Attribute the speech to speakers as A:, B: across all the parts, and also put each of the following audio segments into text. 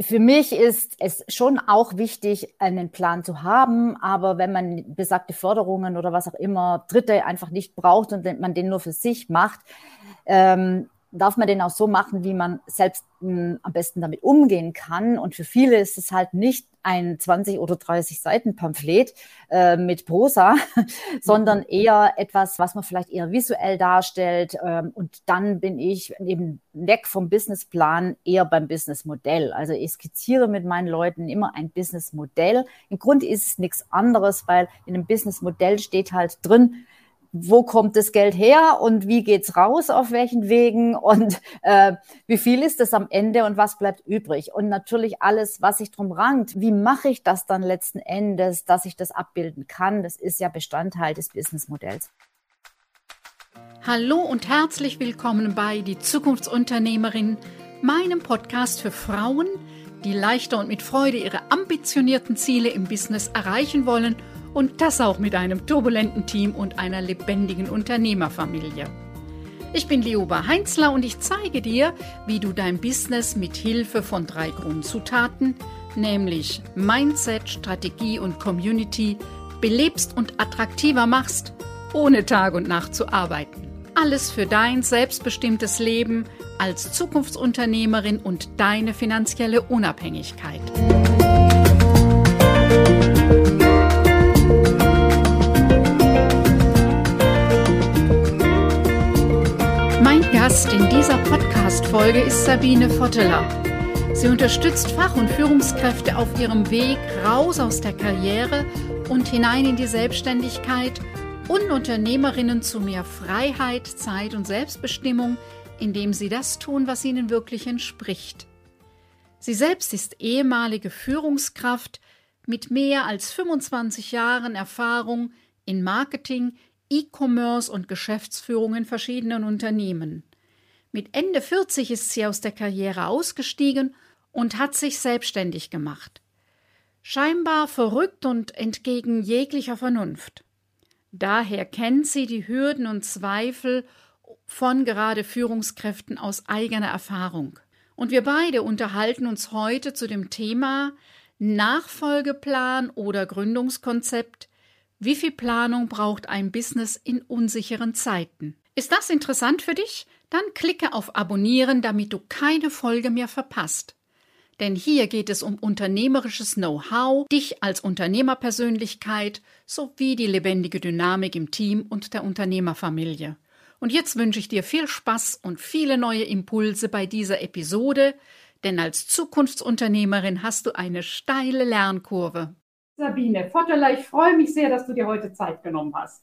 A: für mich ist es schon auch wichtig, einen Plan zu haben, aber wenn man besagte Förderungen oder was auch immer Dritte einfach nicht braucht und man den nur für sich macht, ähm, darf man den auch so machen, wie man selbst mh, hm, am besten damit umgehen kann. Und für viele ist es halt nicht ein 20 oder 30 Seiten Pamphlet äh, mit Prosa, sondern mhm. eher etwas, was man vielleicht eher visuell darstellt. Ähm, und dann bin ich eben weg vom Businessplan eher beim Businessmodell. Also ich skizziere mit meinen Leuten immer ein Businessmodell. Im Grunde ist es nichts anderes, weil in einem Businessmodell steht halt drin, wo kommt das Geld her und wie geht's raus, auf welchen Wegen und äh, wie viel ist es am Ende und was bleibt übrig. Und natürlich alles, was sich drum rankt. Wie mache ich das dann letzten Endes, dass ich das abbilden kann? Das ist ja Bestandteil des Businessmodells.
B: Hallo und herzlich willkommen bei Die Zukunftsunternehmerin, meinem Podcast für Frauen, die leichter und mit Freude ihre ambitionierten Ziele im Business erreichen wollen – und das auch mit einem turbulenten Team und einer lebendigen Unternehmerfamilie. Ich bin Leoba Heinzler und ich zeige dir, wie du dein Business mit Hilfe von drei Grundzutaten, nämlich Mindset, Strategie und Community, belebst und attraktiver machst, ohne Tag und Nacht zu arbeiten. Alles für dein selbstbestimmtes Leben als Zukunftsunternehmerin und deine finanzielle Unabhängigkeit. Gast in dieser Podcast-Folge ist Sabine Votteler. Sie unterstützt Fach- und Führungskräfte auf ihrem Weg raus aus der Karriere und hinein in die Selbstständigkeit und Unternehmerinnen zu mehr Freiheit, Zeit und Selbstbestimmung, indem sie das tun, was ihnen wirklich entspricht. Sie selbst ist ehemalige Führungskraft mit mehr als 25 Jahren Erfahrung in Marketing, E-Commerce und Geschäftsführung in verschiedenen Unternehmen. Mit Ende 40 ist sie aus der Karriere ausgestiegen und hat sich selbstständig gemacht. Scheinbar verrückt und entgegen jeglicher Vernunft. Daher kennt sie die Hürden und Zweifel von gerade Führungskräften aus eigener Erfahrung. Und wir beide unterhalten uns heute zu dem Thema Nachfolgeplan oder Gründungskonzept. Wie viel Planung braucht ein Business in unsicheren Zeiten? Ist das interessant für dich? Dann klicke auf Abonnieren, damit du keine Folge mehr verpasst. Denn hier geht es um unternehmerisches Know-how, dich als Unternehmerpersönlichkeit sowie die lebendige Dynamik im Team und der Unternehmerfamilie. Und jetzt wünsche ich dir viel Spaß und viele neue Impulse bei dieser Episode, denn als Zukunftsunternehmerin hast du eine steile Lernkurve.
C: Sabine Votteler, ich freue mich sehr, dass du dir heute Zeit genommen hast.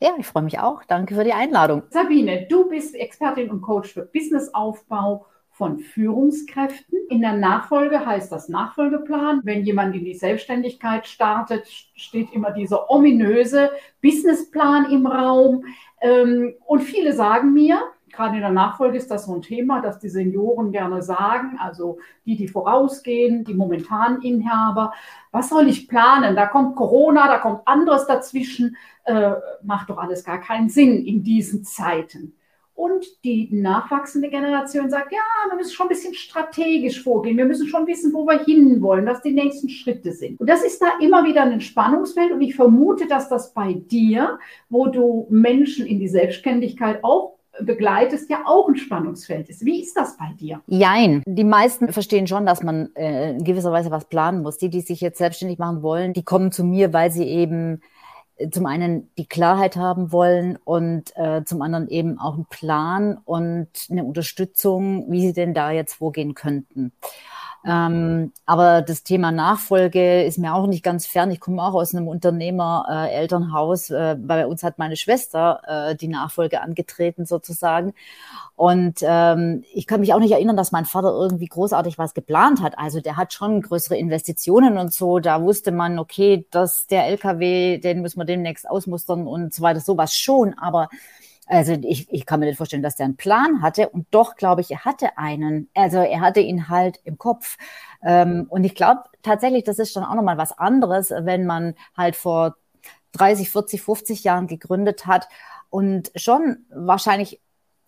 A: Ja, ich freue mich auch. Danke für die Einladung.
C: Sabine, du bist Expertin und Coach für Businessaufbau von Führungskräften. In der Nachfolge heißt das Nachfolgeplan. Wenn jemand in die Selbstständigkeit startet, steht immer dieser ominöse Businessplan im Raum. Ähm, und viele sagen mir, gerade in der Nachfolge ist das so ein Thema, dass die Senioren gerne sagen, also die, die vorausgehen, die momentanen Inhaber, was soll ich planen? Da kommt Corona, da kommt anderes dazwischen, äh, macht doch alles gar keinen Sinn in diesen Zeiten. Und die nachwachsende Generation sagt, ja, wir müssen schon ein bisschen strategisch vorgehen. Wir müssen schon wissen, wo wir hinwollen, was die nächsten Schritte sind. Und das ist da immer wieder ein Spannungsfeld. Und ich vermute, dass das bei dir, wo du Menschen in die Selbstständigkeit auch begleitest, ja auch ein Spannungsfeld ist. Wie ist das bei dir?
A: Jein. Die meisten verstehen schon, dass man äh, in gewisser Weise was planen muss. Die, die sich jetzt selbstständig machen wollen, die kommen zu mir, weil sie eben zum einen die Klarheit haben wollen und äh, zum anderen eben auch einen Plan und eine Unterstützung, wie sie denn da jetzt vorgehen könnten. Ähm, aber das Thema Nachfolge ist mir auch nicht ganz fern. Ich komme auch aus einem Unternehmer-Elternhaus. Äh, äh, bei uns hat meine Schwester äh, die Nachfolge angetreten sozusagen. Und ähm, ich kann mich auch nicht erinnern, dass mein Vater irgendwie großartig was geplant hat. Also der hat schon größere Investitionen und so. Da wusste man, okay, dass der LKW, den müssen wir demnächst ausmustern und so weiter, sowas schon. Aber also ich, ich kann mir nicht vorstellen, dass der einen Plan hatte und doch glaube ich, er hatte einen. Also er hatte ihn halt im Kopf. Ähm, und ich glaube tatsächlich, das ist schon auch nochmal was anderes, wenn man halt vor 30, 40, 50 Jahren gegründet hat und schon wahrscheinlich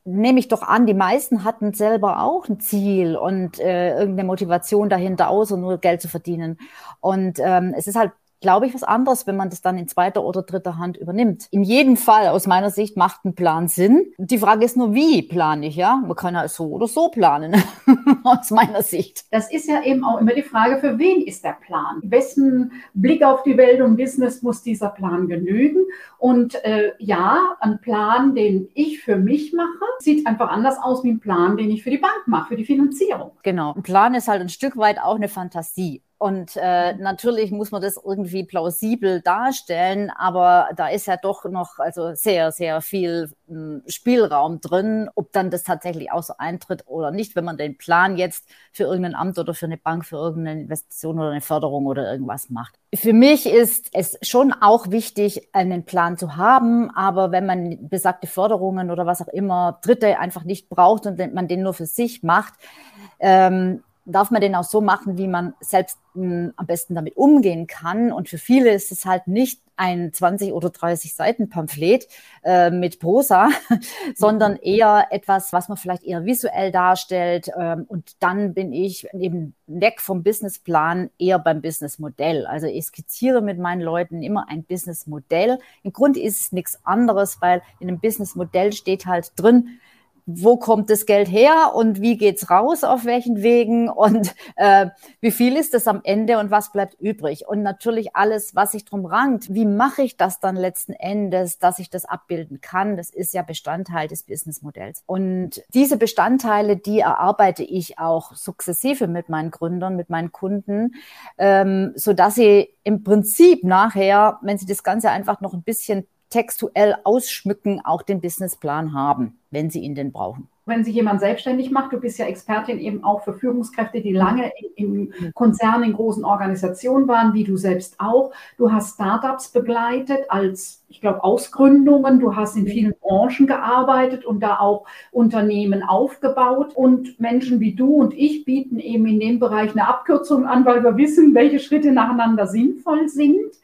A: nehme ich doch an, die meisten hatten selber auch ein Ziel und äh, irgendeine Motivation dahinter, außer nur Geld zu verdienen. Und ähm, es ist halt glaube ich, was anderes, wenn man das dann in zweiter oder dritter Hand übernimmt. In jedem Fall, aus meiner Sicht, macht ein Plan Sinn. Die Frage ist nur, wie plane ich, ja? Man kann ja so oder so planen, aus meiner Sicht.
B: Das ist ja eben auch immer die Frage, für wen ist der Plan? Wessen Blick auf die Welt und Business muss dieser Plan genügen? Und äh, ja, ein Plan, den ich für mich mache, sieht einfach anders aus wie ein Plan, den ich für die Bank mache, für die Finanzierung.
A: Genau. Ein Plan ist halt ein Stück weit auch eine Fantasie. Und äh, natürlich muss man das irgendwie plausibel darstellen, aber da ist ja doch noch also sehr, sehr viel m, hm, Spielraum drin, ob dann das tatsächlich auch so eintritt oder nicht, wenn man den Plan jetzt für irgendein Amt oder für eine Bank, für irgendeine Investition oder eine Förderung oder irgendwas macht. Für mich ist es schon auch wichtig, einen Plan zu haben, aber wenn man besagte Förderungen oder was auch immer Dritte einfach nicht braucht und man den nur für sich macht, ähm, darf man den auch so machen, wie man selbst mh, hm, am besten damit umgehen kann. Und für viele ist es halt nicht ein 20 oder 30 Seiten Pamphlet äh, mit Prosa, sondern eher etwas, was man vielleicht eher visuell darstellt. Ähm, und dann bin ich eben weg vom Businessplan eher beim Businessmodell. Also ich skizziere mit meinen Leuten immer ein Businessmodell. Im Grunde ist es nichts anderes, weil in einem Businessmodell steht halt drin, wo kommt das Geld her und wie geht's raus, auf welchen Wegen und äh, wie viel ist es am Ende und was bleibt übrig. Und natürlich alles, was sich drum rankt. Wie mache ich das dann letzten Endes, dass ich das abbilden kann? Das ist ja Bestandteil des Businessmodells. Und diese Bestandteile, die erarbeite ich auch sukzessive mit meinen Gründern, mit meinen Kunden, ähm, so dass sie im Prinzip nachher, wenn sie das Ganze einfach noch ein bisschen textuell ausschmücken, auch den Businessplan haben, wenn sie ihn denn brauchen.
B: Wenn sich jemand selbstständig macht, du bist ja Expertin eben auch für Führungskräfte, die lange in Konzernen, in großen Organisationen waren, wie du selbst auch. Du hast Startups begleitet als, ich glaube, Ausgründungen. Du hast in vielen Branchen gearbeitet und da auch Unternehmen aufgebaut. Und Menschen wie du und ich bieten eben in dem Bereich eine Abkürzung an, weil wir wissen, welche Schritte nacheinander sinnvoll sind.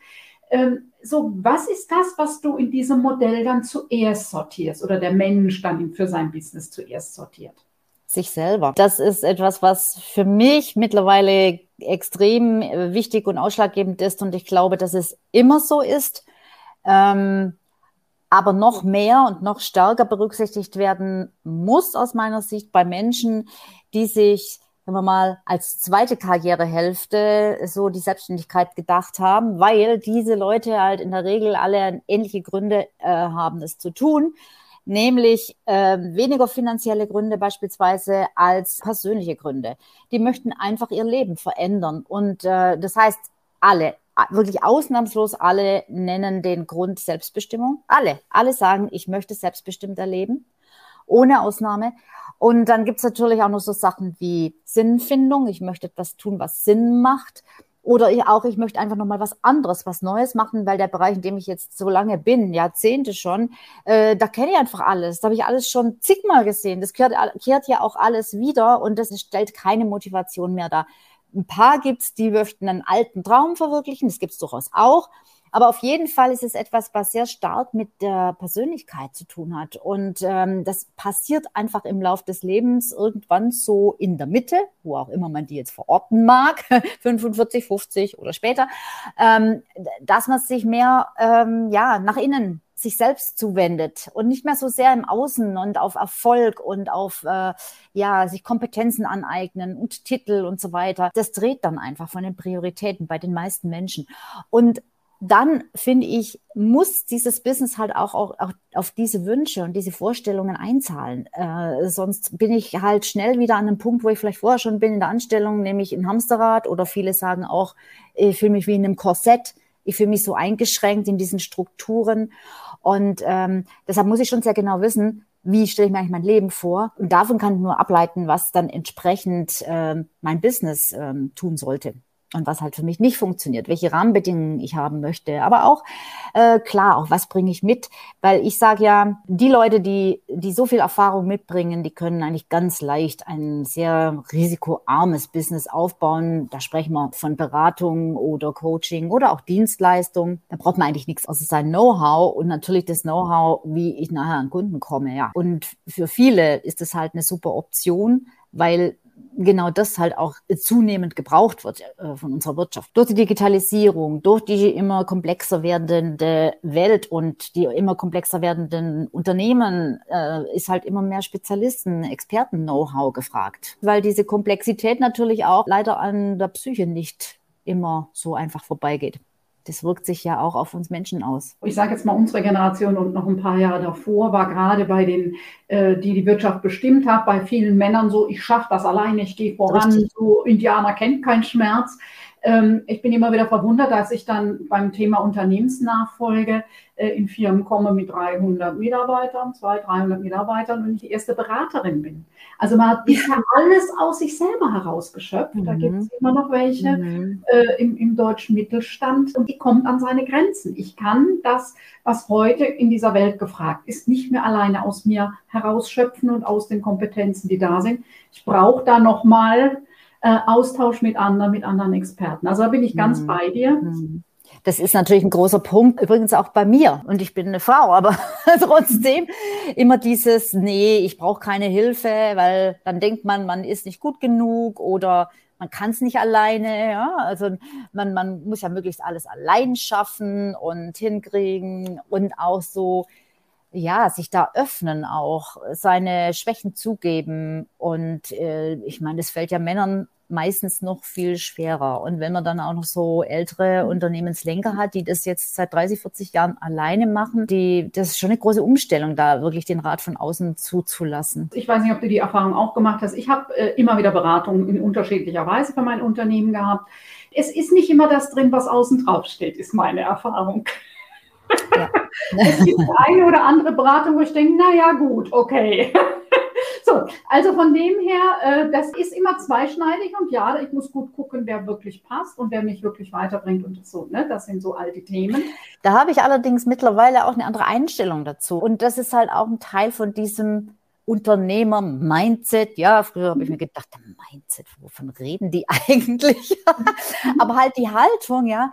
B: Ähm, so, was ist das, was du in diesem Modell dann zuerst sortierst oder der Mensch dann für sein Business zuerst sortiert?
A: Sich selber. Das ist etwas, was für mich mittlerweile extrem wichtig und ausschlaggebend ist und ich glaube, dass es immer so ist, ähm, aber noch mehr und noch stärker berücksichtigt werden muss aus meiner Sicht bei Menschen, die sich sagen wir mal, als zweite Karrierehälfte so die Selbstständigkeit gedacht haben, weil diese Leute halt in der Regel alle ähnliche Gründe äh, haben, das zu tun, nämlich äh, weniger finanzielle Gründe beispielsweise als persönliche Gründe. Die möchten einfach ihr Leben verändern und äh, das heißt, alle, wirklich ausnahmslos alle nennen den Grund Selbstbestimmung. Alle, alle sagen, ich möchte selbstbestimmt erleben, ohne Ausnahme. Und dann gibt's natürlich auch noch so Sachen wie Sinnfindung. Ich möchte etwas tun, was Sinn macht. Oder ich auch, ich möchte einfach nochmal was anderes, was Neues machen, weil der Bereich, in dem ich jetzt so lange bin, Jahrzehnte schon, äh, da kenne ich einfach alles. Da habe ich alles schon zigmal gesehen. Das kehrt, kehrt ja auch alles wieder und das stellt keine Motivation mehr dar. Ein paar gibt's, die möchten einen alten Traum verwirklichen, das gibt's durchaus auch. Aber auf jeden Fall ist es etwas, was sehr stark mit der Persönlichkeit zu tun hat. Und ähm, das passiert einfach im Lauf des Lebens irgendwann so in der Mitte, wo auch immer man die jetzt verorten mag, 45, 50 oder später, ähm, dass man sich mehr ähm, ja, nach innen sich selbst zuwendet und nicht mehr so sehr im Außen und auf Erfolg und auf äh, ja sich Kompetenzen aneignen und Titel und so weiter. Das dreht dann einfach von den Prioritäten bei den meisten Menschen. Und dann finde ich, muss dieses Business halt auch, auch, auch, auf diese Wünsche und diese Vorstellungen einzahlen. Äh, sonst bin ich halt schnell wieder an einem Punkt, wo ich vielleicht vorher schon bin in der Anstellung, nämlich im Hamsterrad oder viele sagen auch, ich fühle mich wie in einem Korsett. Ich fühle mich so eingeschränkt in diesen Strukturen. Und ähm, deshalb muss ich schon sehr genau wissen, wie stelle ich mir eigentlich mein Leben vor. Und davon kann ich nur ableiten, was dann entsprechend ähm, mein Business ähm, tun sollte. Und was halt für mich nicht funktioniert, welche Rahmenbedingungen ich haben möchte, aber auch äh, klar, auch was bringe ich mit, weil ich sage ja, die Leute, die die so viel Erfahrung mitbringen, die können eigentlich ganz leicht ein sehr risikoarmes Business aufbauen. Da sprechen wir von Beratung oder Coaching oder auch Dienstleistung. Da braucht man eigentlich nichts außer sein Know-how und natürlich das Know-how, wie ich nachher an Kunden komme. Ja, und für viele ist das halt eine super Option, weil genau das halt auch zunehmend gebraucht wird äh, von unserer Wirtschaft. Durch die Digitalisierung, durch die immer komplexer werdende Welt und die immer komplexer werdenden Unternehmen äh, ist halt immer mehr Spezialisten, Experten-Know-how gefragt, weil diese Komplexität natürlich auch leider an der Psyche nicht immer so einfach vorbeigeht das wirkt sich ja auch auf uns Menschen aus.
B: Ich sage jetzt mal, unsere Generation und noch ein paar Jahre davor war gerade bei den, äh, die die Wirtschaft bestimmt hat, bei vielen Männern so, ich schaffe das alleine, ich gehe voran, Richtig. so Indianer kennt keinen Schmerz. Ähm, ich bin immer wieder verwundert, dass ich dann beim Thema Unternehmensnachfolge äh, in Firmen komme mit 300 Mitarbeitern, 200, 300 Mitarbeitern und ich die erste Beraterin bin. Also man hat bisher alles aus sich selber herausgeschöpft. Mhm. Da gibt es immer noch welche mhm. äh, im, im deutschen Mittelstand und die kommt an seine Grenzen. Ich kann das, was heute in dieser Welt gefragt ist, nicht mehr alleine aus mir herausschöpfen und aus den Kompetenzen, die da sind. Ich brauche da nochmal äh, Austausch mit anderen, mit anderen Experten. Also da bin ich ganz mhm. bei dir. Mhm.
A: Das ist natürlich ein großer Punkt, übrigens auch bei mir. Und ich bin eine Frau, aber trotzdem immer dieses, nee, ich brauche keine Hilfe, weil dann denkt man, man ist nicht gut genug oder man kann es nicht alleine. Ja? Also man, man muss ja möglichst alles allein schaffen und hinkriegen und auch so, ja, sich da öffnen auch, seine Schwächen zugeben. Und äh, ich meine, das fällt ja Männern meistens noch viel schwerer. Und wenn man dann auch noch so ältere Unternehmenslenker hat, die das jetzt seit 30, 40 Jahren alleine machen, die, das ist schon eine große Umstellung, da wirklich den Rat von außen zuzulassen.
B: Ich weiß nicht, ob du die Erfahrung auch gemacht hast. Ich habe äh, immer wieder Beratungen in unterschiedlicher Weise für mein Unternehmen gehabt. Es ist nicht immer das drin, was außen drauf steht, ist meine Erfahrung. Ja. es gibt eine oder andere Beratung, wo ich denke, na ja, gut, okay. So, also von dem her, äh, das ist immer zweischneidig und ja, ich muss gut gucken, wer wirklich passt und wer mich wirklich weiterbringt und so. Ne? Das sind so alte Themen.
A: Da habe ich allerdings mittlerweile auch eine andere Einstellung dazu. Und das ist halt auch ein Teil von diesem Unternehmer-Mindset. Ja, früher habe ich mir gedacht, Mindset, wovon reden die eigentlich? Aber halt die Haltung, ja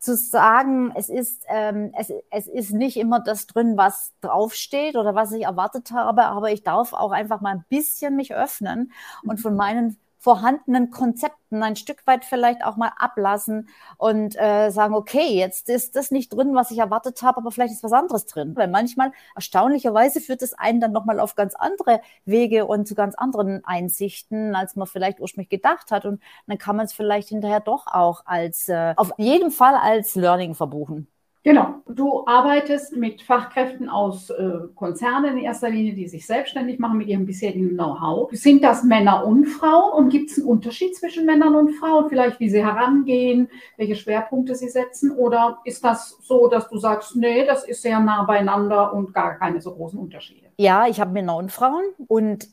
A: zu sagen, es ist, ähm, es, es ist nicht immer das drin, was draufsteht oder was ich erwartet habe, aber ich darf auch einfach mal ein bisschen mich öffnen und von meinen vorhandenen Konzepten ein Stück weit vielleicht auch mal ablassen und äh, sagen, okay, jetzt ist das nicht drin, was ich erwartet habe, aber vielleicht ist was anderes drin. Weil manchmal, erstaunlicherweise, führt es einen dann nochmal auf ganz andere Wege und zu ganz anderen Einsichten, als man vielleicht ursprünglich gedacht hat. Und dann kann man es vielleicht hinterher doch auch als, äh, auf jeden Fall als Learning verbuchen.
B: Genau. Du arbeitest mit Fachkräften aus äh, Konzernen in erster Linie, die sich selbstständig machen mit ihrem bisherigen Know-how. Sind das Männer und Frauen? Und gibt es einen Unterschied zwischen Männern und Frauen? Vielleicht, wie sie herangehen, welche Schwerpunkte sie setzen? Oder ist das so, dass du sagst, nee, das ist sehr nah beieinander und gar keine so großen Unterschiede?
A: Ja, ich habe Männer und Frauen und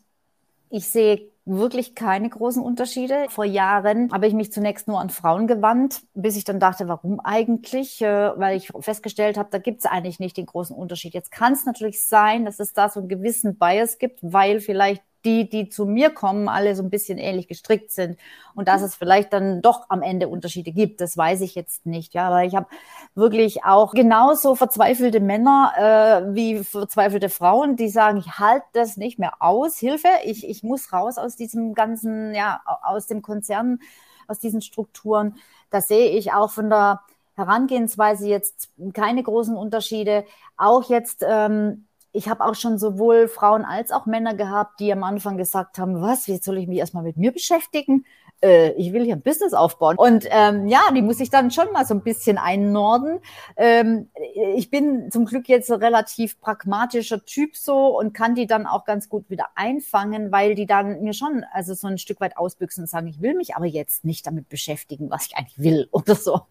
A: ich sehe wirklich keine großen Unterschiede. Vor Jahren habe ich mich zunächst nur an Frauen gewandt, bis ich dann dachte, warum eigentlich? Äh, weil ich festgestellt habe, da gibt es eigentlich nicht den großen Unterschied. Jetzt kann es natürlich sein, dass es da so einen gewissen Bias gibt, weil vielleicht die, die zu mir kommen, alle so ein bisschen ähnlich gestrickt sind und dass es vielleicht dann doch am Ende Unterschiede gibt, das weiß ich jetzt nicht. Ja, aber ich habe wirklich auch genauso verzweifelte Männer äh, wie verzweifelte Frauen, die sagen, ich halte das nicht mehr aus, Hilfe, ich, ich muss raus aus diesem ganzen, ja, aus dem Konzern, aus diesen Strukturen. Da sehe ich auch von der Herangehensweise jetzt keine großen Unterschiede. Auch jetzt ähm, ich habe auch schon sowohl Frauen als auch Männer gehabt, die am Anfang gesagt haben, was, jetzt soll ich mich erstmal mit mir beschäftigen? Äh, ich will hier ein Business aufbauen. Und ähm, ja, die muss ich dann schon mal so ein bisschen einnorden. Ähm, ich bin zum Glück jetzt ein relativ pragmatischer Typ so und kann die dann auch ganz gut wieder einfangen, weil die dann mir schon also so ein Stück weit ausbüchsen und sagen, ich will mich aber jetzt nicht damit beschäftigen, was ich eigentlich will oder so.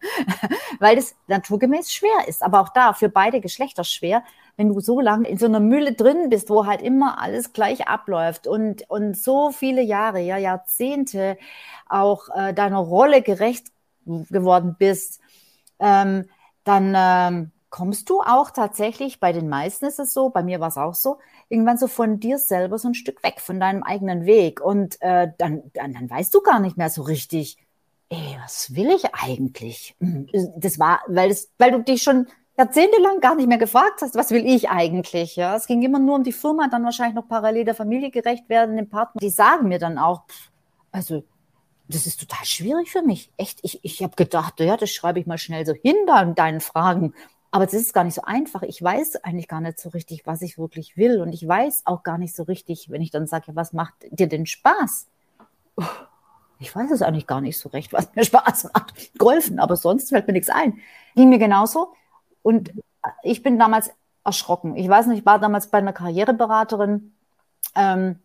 A: weil das naturgemäß schwer ist. Aber auch da für beide Geschlechter schwer wenn du so lange in so einer Mühle drin bist, wo halt immer alles gleich abläuft und, und so viele Jahre, ja, Jahrzehnte auch äh, deiner Rolle gerecht geworden bist, ähm, dann ähm, kommst du auch tatsächlich, bei den meisten ist es so, bei mir war es auch so, irgendwann so von dir selber so ein Stück weg, von deinem eigenen Weg. Und äh, dann, dann, dann weißt du gar nicht mehr so richtig, ey, was will ich eigentlich? Hm, das war, weil, das, weil du dich schon jahrzehntelang gar nicht mehr gefragt hast, was will ich eigentlich? Ja, es ging immer nur um die Firma, dann wahrscheinlich noch parallel der Familie gerecht werden, dem Partner. Die sagen mir dann auch, also das ist total schwierig für mich. Echt, ich, ich habe gedacht, ja, das schreibe ich mal schnell so hin da in deinen Fragen. Aber das ist gar nicht so einfach. Ich weiß eigentlich gar nicht so richtig, was ich wirklich will. Und ich weiß auch gar nicht so richtig, wenn ich dann sage, ja, was macht dir denn Spaß? Ich weiß es eigentlich gar nicht so recht, was mir Spaß macht. Golfen, aber sonst fällt mir nichts ein. Ging mir genauso. Und ich bin damals erschrocken. Ich weiß nicht, ich war damals bei einer Karriereberaterin. Ähm,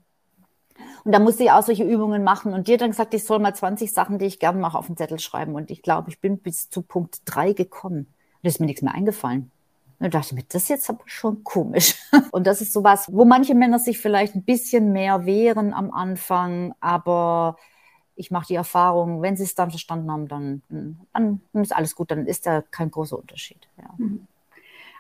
A: und da musste ich auch solche Übungen machen. Und hat dann gesagt, ich soll mal 20 Sachen, die ich gerne mache, auf den Zettel schreiben. Und ich glaube, ich bin bis zu Punkt 3 gekommen. Und ist mir nichts mehr eingefallen. Und da dachte ich mir, das ist jetzt aber schon komisch. Und das ist sowas, wo manche Männer sich vielleicht ein bisschen mehr wehren am Anfang, aber ich mache die Erfahrung, wenn sie es dann verstanden haben, dann, dann, ist alles gut, dann ist da kein großer Unterschied. Ja. Mhm.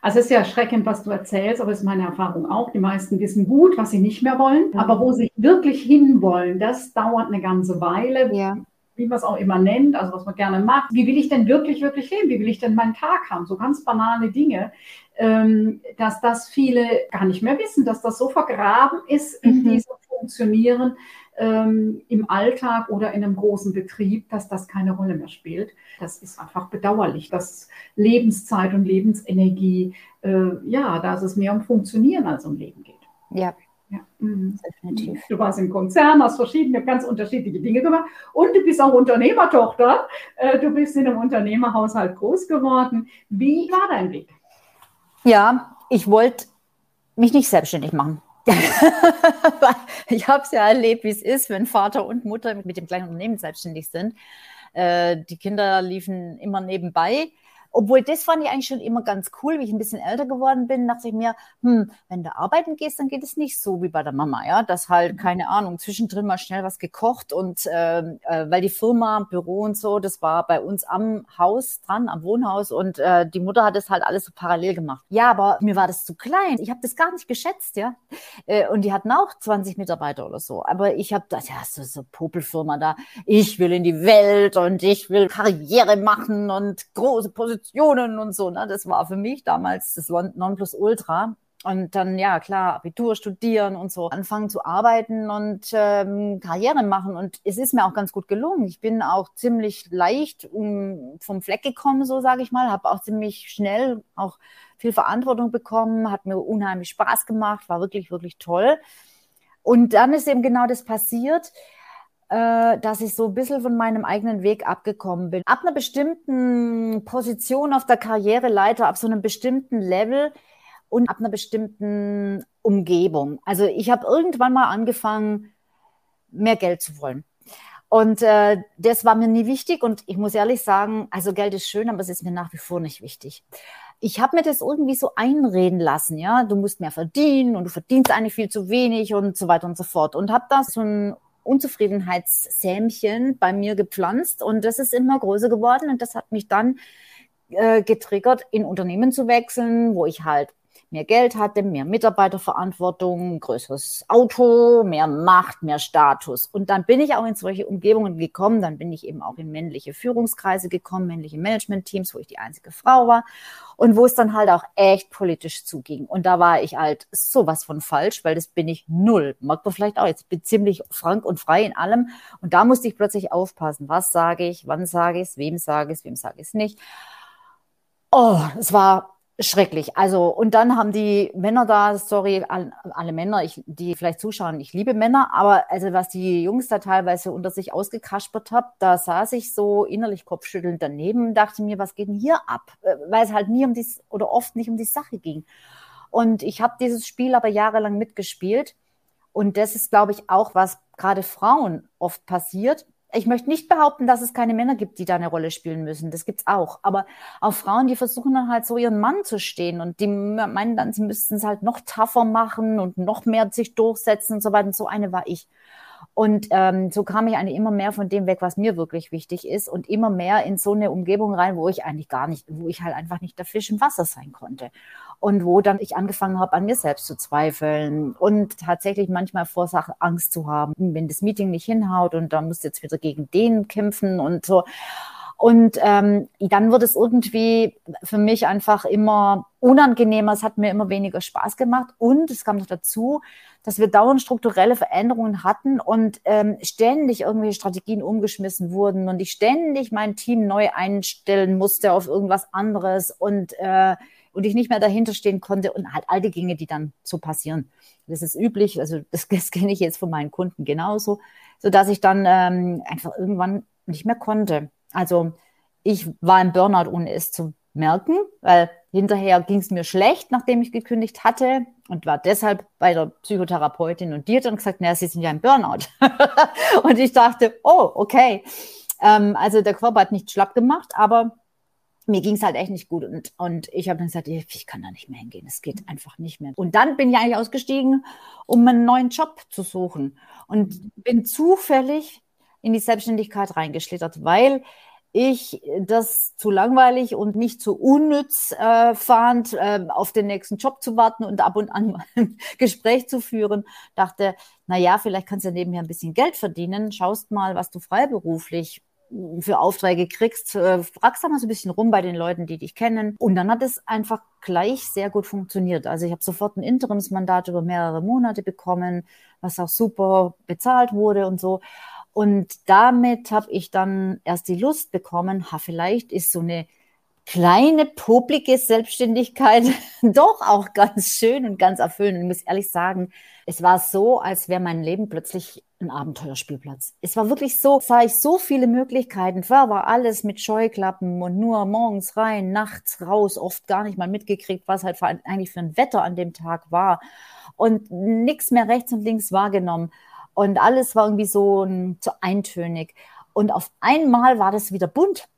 B: Also es ist ja erschreckend, was du erzählst, aber es ist meine Erfahrung auch. Die meisten wissen gut, was sie nicht mehr wollen, mhm. aber wo sie wirklich hinwollen, das dauert eine ganze Weile. Ja. Wie man es auch immer nennt, also was man gerne macht. Wie will ich denn wirklich, wirklich leben? Wie will ich denn meinen Tag haben? So ganz banale Dinge, ähm, dass das viele gar nicht mehr wissen, dass das so vergraben ist in mhm. diesem Funktionieren, ähm, im Alltag oder in einem großen Betrieb, dass das keine Rolle mehr spielt. Das ist einfach bedauerlich, dass Lebenszeit und Lebensenergie, äh, ja, dass es mehr um Funktionieren als um Leben geht.
A: Ja.
B: Ja, mhm. definitiv. Du warst im Konzern, hast verschiedene, ganz unterschiedliche Dinge gemacht und du bist auch Unternehmertochter. Äh, du bist in einem Unternehmerhaushalt groß geworden. Wie war dein Weg?
A: Ja, ich wollte mich nicht selbstständig machen. ich habe es ja erlebt, wie es ist, wenn Vater und Mutter mit dem kleinen Unternehmen selbstständig sind. Äh, die Kinder liefen immer nebenbei obwohl das fand ich eigentlich schon immer ganz cool, wie ich ein bisschen älter geworden bin, dachte ich mir, hm, wenn du arbeiten gehst, dann geht es nicht so wie bei der Mama, ja, dass halt, mhm. keine Ahnung, zwischendrin mal schnell was gekocht und äh, äh, weil die Firma, Büro und so, das war bei uns am Haus dran, am Wohnhaus und äh, die Mutter hat das halt alles so parallel gemacht. Ja, aber mir war das zu klein. Ich habe das gar nicht geschätzt, ja. Äh, und die hatten auch 20 Mitarbeiter oder so. Aber ich habe das, ja, so, so Popelfirma da. Ich will in die Welt und ich will Karriere machen und große Positionen Positionen und so. Ne? Das war für mich damals das Nonplusultra. Und dann, ja, klar, Abitur studieren und so, anfangen zu arbeiten und ähm, Karriere machen. Und es ist mir auch ganz gut gelungen. Ich bin auch ziemlich leicht um, vom Fleck gekommen, so sage ich mal, habe auch ziemlich schnell auch viel Verantwortung bekommen, hat mir unheimlich Spaß gemacht, war wirklich, wirklich toll. Und dann ist eben genau das passiert äh, dass ich so ein bisschen von meinem eigenen Weg abgekommen bin. Ab einer bestimmten Position auf der Karriereleiter, ab so einem bestimmten Level und ab einer bestimmten Umgebung. Also ich habe irgendwann mal angefangen, mehr Geld zu wollen. Und äh, das war mir nie wichtig. Und ich muss ehrlich sagen, also Geld ist schön, aber es ist mir nach wie vor nicht wichtig. Ich habe mir das irgendwie so einreden lassen, ja, du musst mehr verdienen und du verdienst eigentlich viel zu wenig und so weiter und so fort. Und habe da so ein Unzufriedenheitssämchen bei mir gepflanzt und das ist immer größer geworden und das hat mich dann äh, getriggert, in Unternehmen zu wechseln, wo ich halt mehr Geld hatte, mehr Mitarbeiterverantwortung, größeres Auto, mehr Macht, mehr Status. Und dann bin ich auch in solche Umgebungen gekommen. Dann bin ich eben auch in männliche Führungskreise gekommen, männliche Managementteams, wo ich die einzige Frau war und wo es dann halt auch echt politisch zuging. Und da war ich halt sowas von falsch, weil das bin ich null. Mag man vielleicht auch. Jetzt bin ich ziemlich frank und frei in allem. Und da musste ich plötzlich aufpassen. Was sage ich? Wann sage ich es? Wem sage ich es? Wem sage ich es nicht? Oh, es war schrecklich. Also, und dann haben die Männer da, sorry, alle, Männer, ich, die vielleicht zuschauen, ich liebe Männer, aber also was die Jungs da teilweise unter sich ausgekaspert haben, da saß ich so innerlich kopfschüttelnd daneben dachte mir, was geht denn hier ab? Äh, weil es halt nie um die, oder oft nicht um die Sache ging. Und ich habe dieses Spiel aber jahrelang mitgespielt. Und das ist, glaube ich, auch was gerade Frauen oft passiert, ich möchte nicht behaupten, dass es keine Männer gibt, die da eine Rolle spielen müssen. Das gibt's auch. Aber auch Frauen, die versuchen dann halt so ihren Mann zu stehen und die meinen dann, sie müssten es halt noch tougher machen und noch mehr sich durchsetzen und so weiter. Und so eine war ich. Und ähm, so kam ich eigentlich immer mehr von dem weg, was mir wirklich wichtig ist und immer mehr in so eine Umgebung rein, wo ich eigentlich gar nicht, wo ich halt einfach nicht der Fisch im Wasser sein konnte. Und wo dann ich angefangen habe, an mir selbst zu zweifeln und tatsächlich manchmal vor Sachen Angst zu haben, wenn das Meeting nicht hinhaut und da musst du jetzt wieder gegen den kämpfen und so. Und ähm, dann wird es irgendwie für mich einfach immer unangenehmer. Es hat mir immer weniger Spaß gemacht. Und es kam noch dazu, dass wir dauernd strukturelle Veränderungen hatten und ähm, ständig irgendwelche Strategien umgeschmissen wurden und ich ständig mein Team neu einstellen musste auf irgendwas anderes und, äh, und ich nicht mehr dahinter stehen konnte und halt all die Dinge, die dann so passieren. Das ist üblich, also das, das kenne ich jetzt von meinen Kunden genauso, so dass ich dann ähm, einfach irgendwann nicht mehr konnte. Also ich war im Burnout, ohne es zu merken, weil hinterher ging es mir schlecht, nachdem ich gekündigt hatte und war deshalb bei der Psychotherapeutin und die hat dann gesagt, naja, Sie sind ja im Burnout. und ich dachte, oh, okay. Ähm, also der Körper hat nicht schlapp gemacht, aber mir ging es halt echt nicht gut. Und, und ich habe dann gesagt, ich kann da nicht mehr hingehen. Es geht einfach nicht mehr. Und dann bin ich eigentlich ausgestiegen, um einen neuen Job zu suchen. Und bin zufällig in die Selbstständigkeit reingeschlittert, weil ich das zu langweilig und nicht zu unnütz äh, fand, äh, auf den nächsten Job zu warten und ab und an ein Gespräch zu führen, dachte, na ja, vielleicht kannst du nebenher ein bisschen Geld verdienen, schaust mal, was du freiberuflich für Aufträge kriegst, äh, fragst da mal so ein bisschen rum bei den Leuten, die dich kennen. Und dann hat es einfach gleich sehr gut funktioniert. Also ich habe sofort ein Interimsmandat über mehrere Monate bekommen, was auch super bezahlt wurde und so. Und damit habe ich dann erst die Lust bekommen, ha, vielleicht ist so eine kleine, poplige Selbstständigkeit doch auch ganz schön und ganz erfüllend. Und ich muss ehrlich sagen, es war so, als wäre mein Leben plötzlich ein Abenteuerspielplatz. Es war wirklich so, sah ich so viele Möglichkeiten. Vorher war alles mit Scheuklappen und nur morgens rein, nachts raus, oft gar nicht mal mitgekriegt, was halt eigentlich für ein Wetter an dem Tag war. Und nichts mehr rechts und links wahrgenommen. Und alles war irgendwie so, so eintönig. Und auf einmal war das wieder bunt.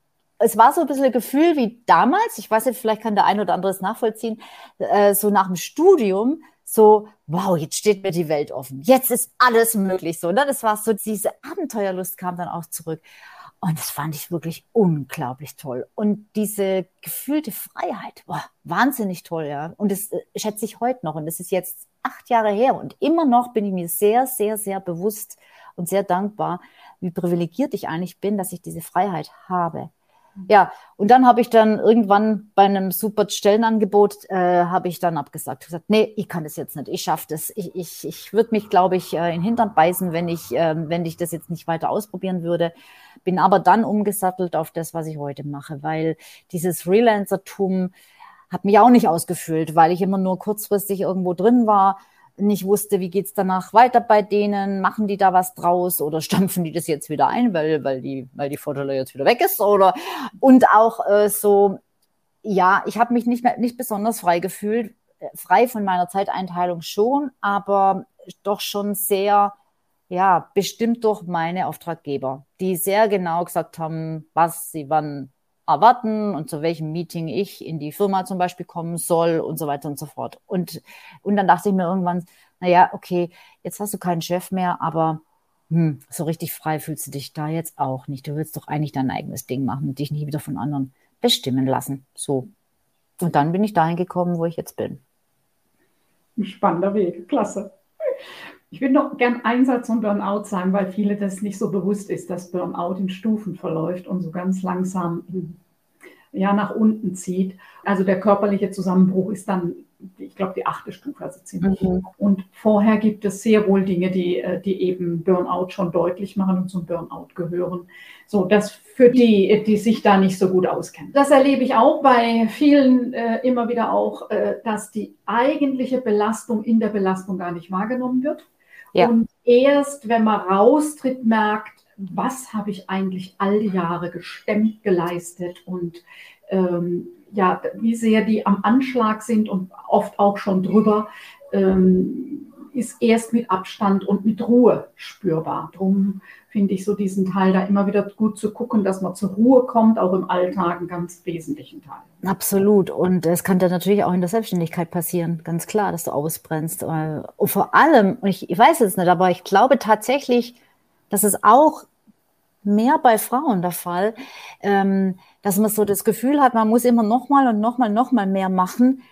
A: Es war so ein bisschen ein Gefühl wie damals, ich weiß nicht, vielleicht kann der ein oder andere es nachvollziehen, äh, so nach dem Studium, so, wow, jetzt steht mir die Welt offen. Jetzt ist alles möglich. So, ne? Das war so, diese Abenteuerlust kam dann auch zurück. Und das fand ich wirklich unglaublich toll. Und diese gefühlte Freiheit, war wahnsinnig toll, ja. Und das äh, schätze ich heute noch. Und das ist jetzt acht Jahre her. Und immer noch bin ich mir sehr, sehr, sehr bewusst und sehr dankbar, wie privilegiert ich eigentlich bin, dass ich diese Freiheit habe. Ja, und dann habe ich dann irgendwann bei einem super Stellenangebot, äh, habe ich dann abgesagt. Ich gesagt, nee, ich kann das jetzt nicht, ich schaffe das. Ich, ich, ich würde mich, glaube ich, äh, in den Hintern beißen, wenn ich, äh, wenn ich das jetzt nicht weiter ausprobieren würde. Bin aber dann umgesattelt auf das, was ich heute mache, weil dieses Freelancertum hat mich auch nicht ausgefüllt, weil ich immer nur kurzfristig irgendwo drin war nicht wusste, wie geht's danach weiter bei denen, machen die da was draus oder stampfen die das jetzt wieder ein, weil, weil die, weil die Vorteile jetzt wieder weg ist oder und auch äh, so, ja, ich habe mich nicht mehr, nicht besonders frei gefühlt, äh, frei von meiner Zeiteinteilung schon, aber doch schon sehr, ja, bestimmt durch meine Auftraggeber, die sehr genau gesagt haben, was sie wann erwarten und zu welchem Meeting ich in die Firma zum Beispiel kommen soll und so weiter und so fort. Und, und dann dachte ich mir irgendwann, naja, okay, jetzt hast du keinen Chef mehr, aber hm, so richtig frei fühlst du dich da jetzt auch nicht. Du willst doch eigentlich dein eigenes Ding machen und dich nicht wieder von anderen bestimmen lassen. So. Und dann bin ich dahin gekommen, wo ich jetzt bin.
B: Ein spannender Weg, klasse. Ich würde noch gern Einsatz und Burnout sagen, weil viele das nicht so bewusst ist, dass Burnout in Stufen verläuft und so ganz langsam in, ja, nach unten zieht. Also der körperliche Zusammenbruch ist dann, ich glaube, die achte Stufe, also ziemlich. Mhm. Und vorher gibt es sehr wohl Dinge, die, äh, die eben Burnout schon deutlich machen und zum Burnout gehören. So, das für die, die sich da nicht so gut auskennen. Das erlebe ich auch bei vielen äh, immer wieder auch, äh, dass die eigentliche Belastung in der Belastung gar nicht wahrgenommen wird. Ja. Und erst, wenn man raustritt, merkt, was habe ich eigentlich all die Jahre gestemmt, geleistet und ähm, ja, wie sehr die am Anschlag sind und oft auch schon drüber, ähm, ist erst mit Abstand und mit Ruhe spürbar. Drum finde ich so diesen Teil da immer wieder gut zu gucken, dass man zur Ruhe kommt, auch im Alltag einen ganz wesentlichen Teil.
A: Absolut. Und es kann dann natürlich auch in der Selbstständigkeit passieren, ganz klar, dass du ausbrennst. Und vor allem, ich, weiß es nicht, aber ich glaube tatsächlich, das ist auch mehr bei Frauen der Fall, ähm, dass man so das Gefühl hat, man muss immer noch mal und noch mal, noch mal mehr machen.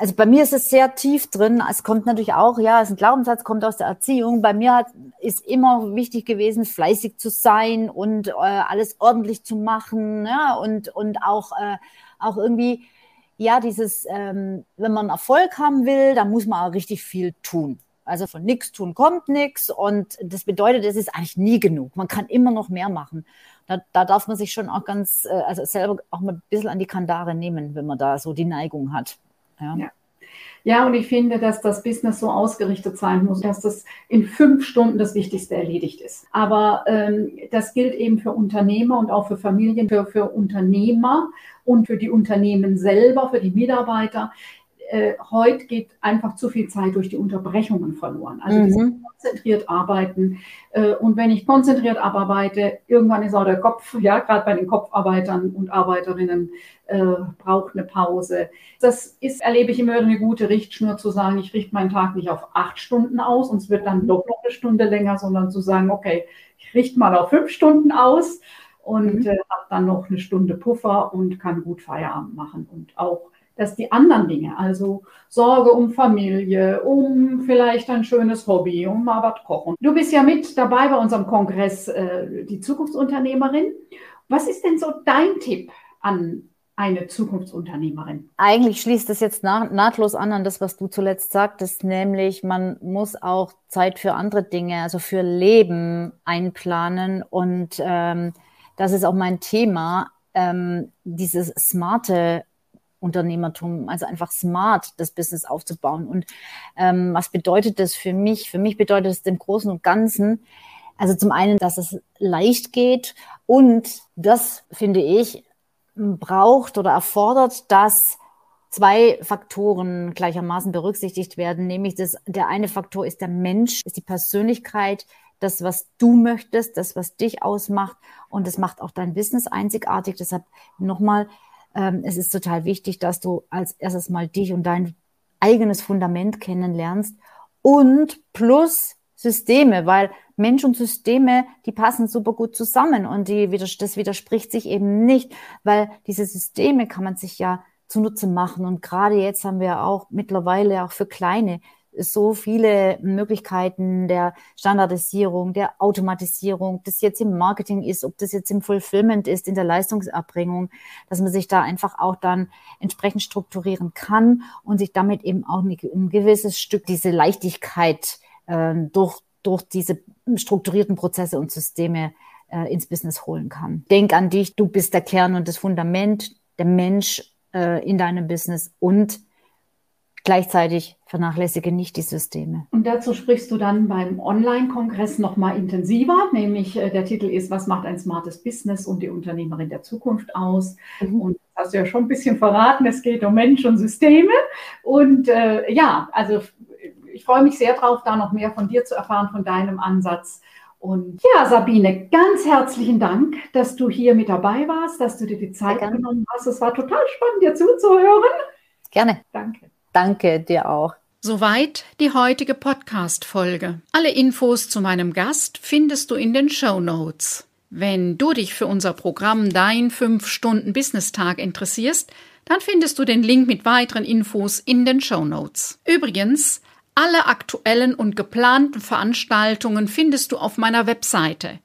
A: Also bei mir ist es sehr tief drin. Es kommt natürlich auch, ja, es ist ein Glaubenssatz, kommt aus der Erziehung. Bei mir hat, ist immer wichtig gewesen, fleißig zu sein und äh, alles ordentlich zu machen, ja, und und auch äh, auch irgendwie ja dieses, ähm, wenn man Erfolg haben will, dann muss man auch richtig viel tun. Also von nichts tun kommt nichts und das bedeutet, es ist eigentlich nie genug. Man kann immer noch mehr machen. Da, da darf man sich schon auch ganz, äh, also selber auch mal ein bisschen an die Kandare nehmen, wenn man da so die Neigung hat.
B: Ja. ja. Ja, und ich finde, dass das Business so ausgerichtet sein muss, dass das in fünf Stunden das Wichtigste erledigt ist. Aber ähm, das gilt eben für Unternehmer und auch für Familien, für, für Unternehmer und für die Unternehmen selber, für die Mitarbeiter äh, heute geht einfach zu viel Zeit durch die Unterbrechungen verloren. Also mhm. konzentriert arbeiten. Äh, und wenn ich konzentriert arbeite, irgendwann ist auch der Kopf, ja, gerade bei den Kopfarbeitern und Arbeiterinnen, äh, braucht eine Pause. Das ist, erlebe ich immer eine gute Richtschnur zu sagen, ich richte meinen Tag nicht auf acht Stunden aus und es wird dann doch noch eine Stunde länger, sondern zu sagen, okay, ich richte mal auf fünf Stunden aus und mhm. äh, habe dann noch eine Stunde Puffer und kann gut Feierabend machen und auch dass die anderen Dinge, also Sorge um Familie, um vielleicht ein schönes Hobby, um mal was kochen. Du bist ja mit dabei bei unserem Kongress, äh, die Zukunftsunternehmerin. Was ist denn so dein Tipp an eine Zukunftsunternehmerin?
A: Eigentlich schließt es jetzt nahtlos an an das, was du zuletzt sagtest, nämlich man muss auch Zeit für andere Dinge, also für Leben einplanen. Und ähm, das ist auch mein Thema, ähm, dieses smarte Unternehmertum, also einfach smart das Business aufzubauen. Und ähm, was bedeutet das für mich? Für mich bedeutet es im Großen und Ganzen, also zum einen, dass es leicht geht und das finde ich braucht oder erfordert, dass zwei Faktoren gleichermaßen berücksichtigt werden, nämlich das, der eine Faktor ist der Mensch, ist die Persönlichkeit, das, was du möchtest, das, was dich ausmacht und das macht auch dein Business einzigartig. Deshalb nochmal, ähm, es ist total wichtig, dass du als erstes mal dich und dein eigenes Fundament kennenlernst und plus Systeme, weil Mensch und Systeme, die passen super gut zusammen und die, das widerspricht sich eben nicht, weil diese Systeme kann man sich ja zunutze machen und gerade jetzt haben wir auch mittlerweile auch für kleine so viele Möglichkeiten der Standardisierung, der Automatisierung, das jetzt im Marketing ist, ob das jetzt im Fulfillment ist, in der Leistungserbringung, dass man sich da einfach auch dann entsprechend strukturieren kann und sich damit eben auch ein gewisses Stück diese Leichtigkeit äh, durch, durch diese strukturierten Prozesse und Systeme äh, ins Business holen kann. Denk an dich, du bist der Kern und das Fundament, der Mensch äh, in deinem Business und Gleichzeitig vernachlässige nicht die Systeme.
B: Und dazu sprichst du dann beim Online-Kongress nochmal intensiver, nämlich äh, der Titel ist, was macht ein smartes Business und die Unternehmerin der Zukunft aus? Mhm. Und das hast du ja schon ein bisschen verraten, es geht um Mensch und Systeme. Und äh, ja, also ich freue mich sehr drauf, da noch mehr von dir zu erfahren, von deinem Ansatz. Und ja, Sabine, ganz herzlichen Dank, dass du hier mit dabei warst, dass du dir die Zeit genommen hast. Es war total spannend, dir zuzuhören.
A: Gerne.
B: Danke.
A: Danke dir auch.
D: Soweit die heutige Podcast-Folge. Alle Infos zu meinem Gast findest du in den Show Notes. Wenn du dich für unser Programm Dein 5-Stunden-Business-Tag interessierst, dann findest du den Link mit weiteren Infos in den Show Notes. Übrigens, alle aktuellen und geplanten Veranstaltungen findest du auf meiner Webseite.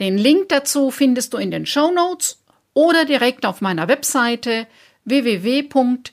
D: Den Link dazu findest du in den Show Notes oder direkt auf meiner Webseite www.business